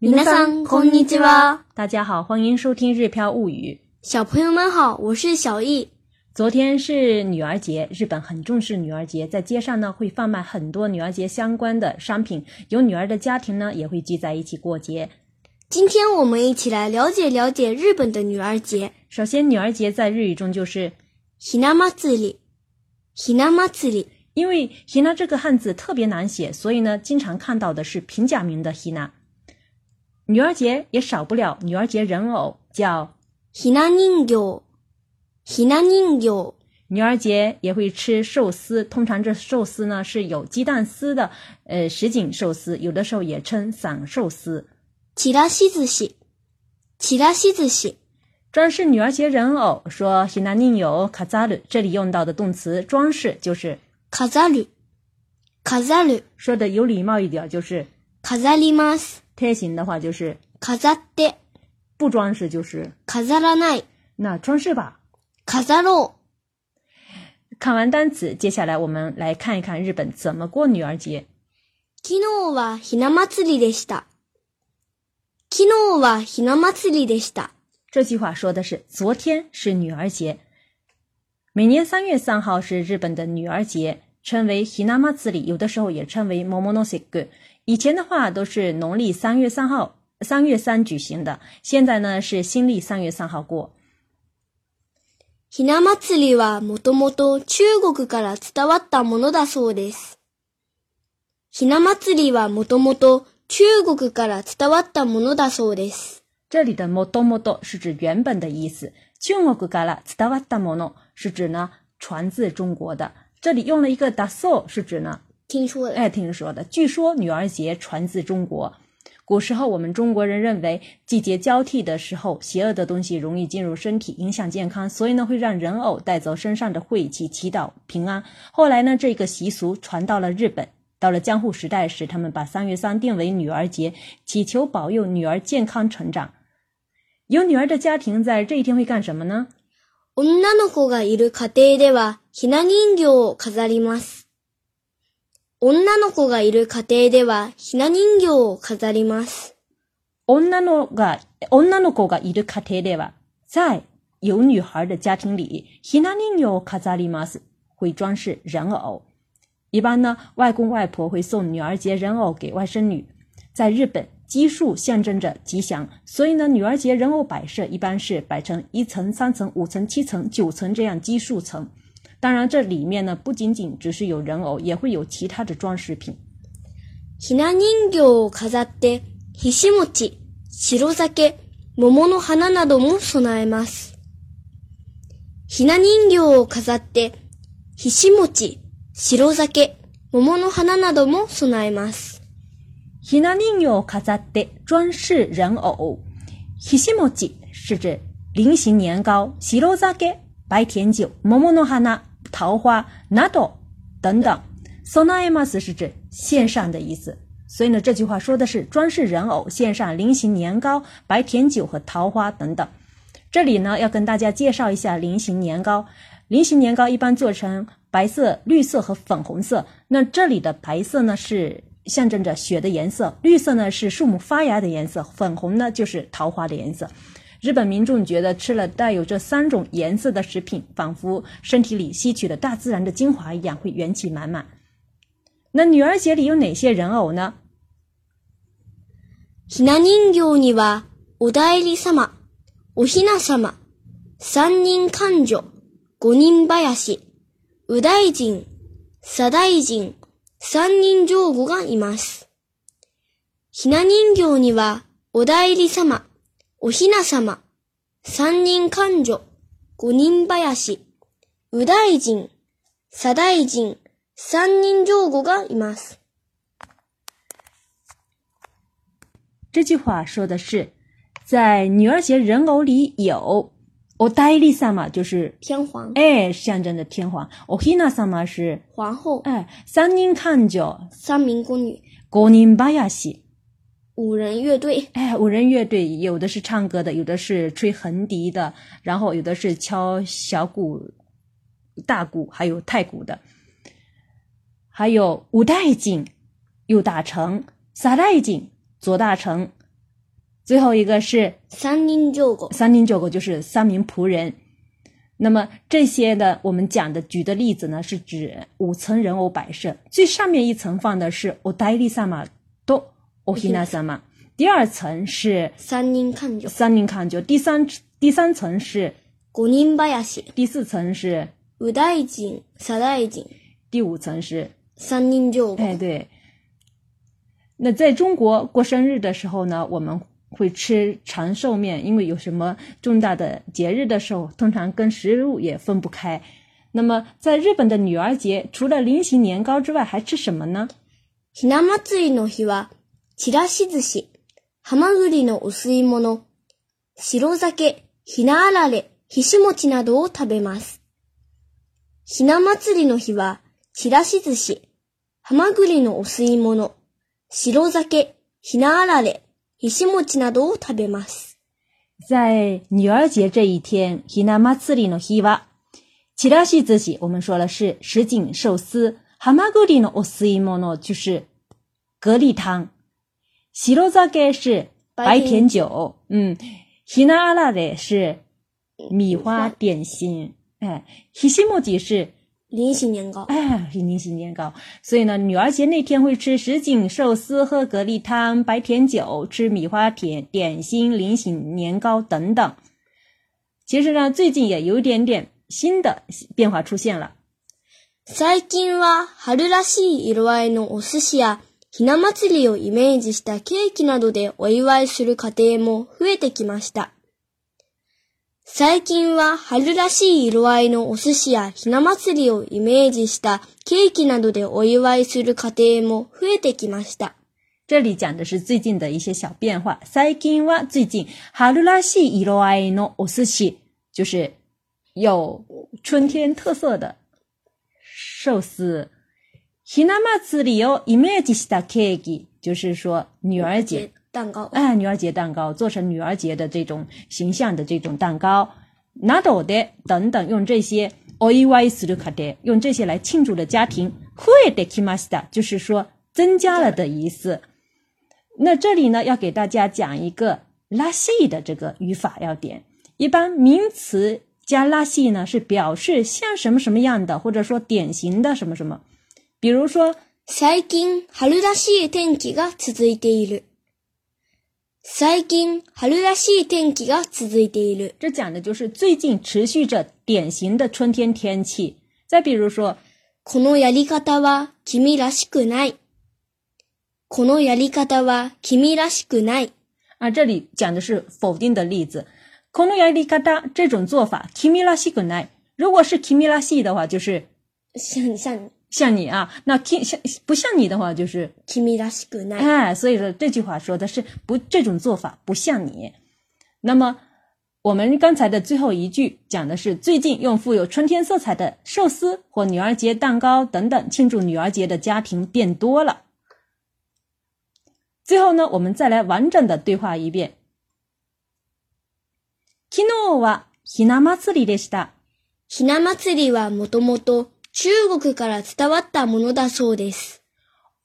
皆さんこんにちは。大家好，欢迎收听《日飘物语》。小朋友们好，我是小易。昨天是女儿节，日本很重视女儿节，在街上呢会贩卖很多女儿节相关的商品，有女儿的家庭呢也会聚在一起过节。今天我们一起来了解了解日本的女儿节。首先，女儿节在日语中就是ひな祭り，ひな祭り。因为 hina 这个汉字特别难写，所以呢，经常看到的是平假名的 hina。 ”。女儿节也少不了女儿节人偶，叫ひな人形，ひな人形。女儿节也会吃寿司，通常这寿司呢是有鸡蛋丝的，呃，什锦寿司，有的时候也称散寿司。ちらし寿司，ちらし寿司。装饰女儿节人偶，说 hina 人形卡扎鲁，这里用到的动词装饰就是飾る、飾る。说的有礼貌一点，就是飾ります。 贴形的话就是飾って、不装饰就是飾らない、那装饰吧。飾ろう。看完单词，接下来我们来看一看日本怎么过女儿节。昨日はひな祭りでした。昨日はひな祭りでした。这句话说的是昨天是女儿节。每年三月三号是日本的女儿节，称为 Hinamatsuri，有的时候也称为 Momonoseki。 以前的话都是农历三月三号，三月三举行的，现在呢是新历三月三号过。ひな祭りはもともと中国から伝わったものだそうです。ひな祭りはもともと中国から伝わったものだそうです。这里的 motomoto 是指原本的意思，中国から伝わったもの是指呢传自中国的。这里用了一个 daso 是指呢 听说的，哎，听说的。据说女儿节传自中国。古时候，我们中国人认为季节交替的时候，邪恶的东西容易进入身体，影响健康，所以呢，会让人偶带走身上的晦气，祈祷平安。后来呢，这个习俗传到了日本。到了江户时代时，他们把三月三定为女儿节，祈求保佑女儿健康成长。有女儿的家庭在这一天会干什么呢？女の子がいる家庭ではひな人形を飾ります。 女の子がいる家庭ではひな人形を飾ります。女のが女の子がいる家庭では，在有女孩的家庭里，ひな人形を飾ります，会装饰人偶。一般呢，外公外婆会送女儿节人偶给外甥女。在日本，奇数象征着吉祥，所以呢，女儿节人偶摆设一般是摆成一层、三层、五层、七层、九层这样奇数层。 当然，这里面呢不仅仅只是有人偶，也会有其他的装饰品。ひな人形を飾って、ひし餅、白酒、桃の花なども備えます。ひな人形を飾って、ひし餅、白酒、桃の花なども備えます。ひな人形を飾って装饰人偶。ひし餅是指菱形年糕，白酒白甜酒，桃の花 桃花など等等。備えます是指献上的意思。所以呢，这句话说的是装饰人偶，献上菱形年糕、白甜酒和桃花等等。这里呢，要跟大家介绍一下菱形年糕。菱形年糕一般做成白色、绿色和粉红色。那这里的白色呢是象征着雪的颜色，绿色呢是树木发芽的颜色，粉红呢就是桃花的颜色。 日本民众觉得吃了带有这三种颜色的食品，仿佛身体里吸取了大自然的精华一样，会元气满满。那女儿节里有哪些人偶呢？ひな人形には、お代理様、おひな様、三人勘定、五人林、右大臣、左大臣、三人上御がいます。ひな人形には、お代理様、 おひな様、三人勘定、五人林、右大臣、左大臣、三人上御がいます。这句话说的是，在女儿节人偶里有お代理様，就是天皇、哎象征着天皇；おひな様是皇后、哎三人看着三名宫女、五人林。 五人乐队。哎，五人乐队有的是唱歌的，有的是吹横笛的，然后有的是敲小鼓、大鼓，还有太鼓的，还有五代井、右大成、撒代井、左大成、最后一个是三人上狗，三人九狗，就是三名仆人。那么这些的我们讲的举的例子呢，是指五层人偶摆设，最上面一层放的是お代理様と おひな様，第二层是三人看着，三人看就，第三第三层是，五人林，第四层是五代人、三代人，第五层是三人上狗。哎，对。那在中国过生日的时候呢，我们。会吃长寿面，因为有什么重大的节日的时候，通常跟食物也分不开。那么，在日本的女儿节，除了菱形年糕之外，还吃什么呢？ひな祭りの日は、 ちらし寿司、はまぐりのお吸い物、白酒、ひなあられ、ひし餅などを食べます。ひな祭りの日は、ちらし寿司、はまぐりのお吸い物、白酒、ひなあられ、ひし餅などを食べます。在女儿节这一天，ひな祭りの日は、ちらし寿司，我们说了是什锦寿司，はまぐりのお吸い物就是蛤蜊汤，白酒是白甜酒，嗯，ひなあられ是米花点心，哎，ひし餅是。菱形年糕，哎，菱形年糕。所以呢，女儿节那天会吃什锦寿司、喝蛤蜊汤、白甜酒、吃米花甜点心、菱形年糕等等。其实呢，最近也有一点点新的变化出现了。最近は春らしい色合いのお寿司や ひな祭りをイメージしたケーキなどでお祝いする家庭も増えてきました。最近は春らしい色合いのお寿司やひな祭りをイメージしたケーキなどでお祝いする家庭も増えてきました。这里讲的是最近的一些小变化。最近は最近春らしい色合いのお寿司，就是有春天特色的寿司。ひな祭りをイメージしたケーキ，就是说女儿节。蛋糕，哎，女儿节蛋糕做成女儿节的这种形象的这种蛋糕，拿到的等等，用这些 o i y s 卡的，用这些来庆祝的家庭，会的 kimasta，就是说增加了的意思。那这里呢，要给大家讲一个拉西的这个语法要点。一般名词加拉西呢，是表示像什么什么样的，或者说典型的什么什么。 比如说，最近春らしい天気が続いている。最近春らしい天気が続いている。这讲的就是最近持续着典型的春天天气。再比如说，このやり方は君らしくない。このやり方は君らしくない。啊，这里讲的是否定的例子。このやり方这种做法，君らしくない。如果是君らしい的话，就是像像你。 像你啊，那听像不像你的话就是，哎，所以说这句话说的是不这种做法不像你。那么我们刚才的最后一句讲的是最近用富有春天色彩的寿司或女儿节蛋糕等等庆祝女儿节的家庭变多了。最后呢，我们再来完整的对话一遍。昨日はひな祭りでした。ひな祭りはもともと 中国から伝わったものだそうです。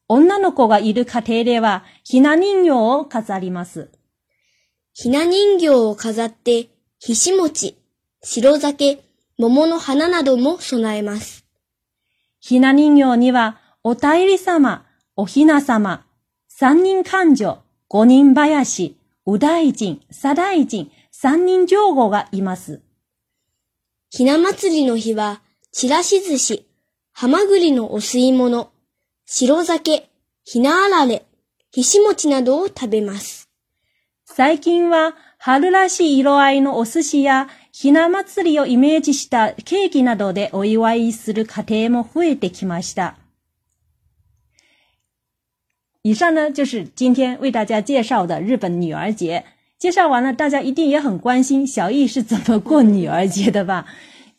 女の子がいる家庭では、ひな人形を飾ります。ひな人形を飾って、ひし餅、白酒、桃の花なども備えます。ひな人形には、お便り様、おひな様、三人勘定、五人林、右大臣、左大臣、三人上皇がいます。ひな祭りの日は、ちらし寿司、はまぐりのお吸い物、白酒、ひなあられ、ひし餅などを食べます。最近は春らしい色合いのお寿司やひな祭りをイメージしたケーキなどでお祝いする家庭も増えてきました。以上呢，就是今天为大家介绍的日本女儿节。介绍完了，大家一定也很关心小易是怎么过女儿节的吧？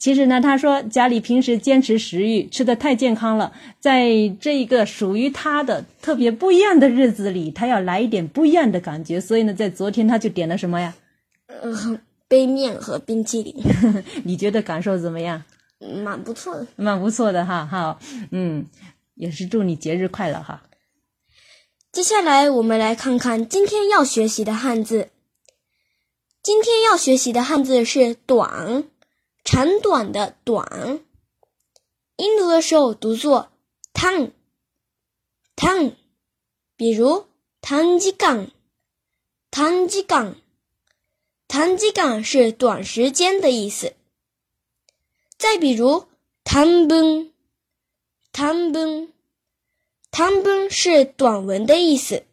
其实呢，他说家里平时坚持食欲，吃的太健康了，在这一个属于他的特别不一样的日子里，他要来一点不一样的感觉。所以呢，在昨天他就点了什么呀？呃，杯面和冰淇淋。你觉得感受怎么样？蛮不错的。蛮不错的哈，好，嗯，也是祝你节日快乐哈。接下来我们来看看今天要学习的汉字。今天要学习的汉字是“短”，长短的短，音读的时候读作 tang tang，比如 tang 吉冈，tang 吉冈，tang 吉是短时间的意思。再比如 tang 短，tang 崩，tang 崩是短文的意思。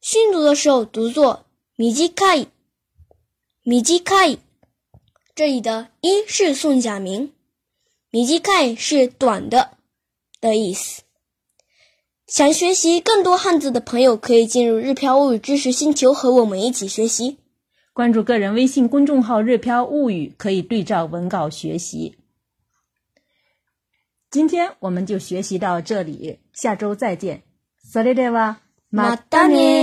训读的时候读作 mijikai mijikai。短短这里的一是宋假名，米基盖是短的的意思。想学习更多汉字的朋友可以进入日飘物语知识星球，和我们一起学习。关注个人微信公众号日飘物语，可以对照文稿学习。今天我们就学习到这里，下周再见。それでは。またね。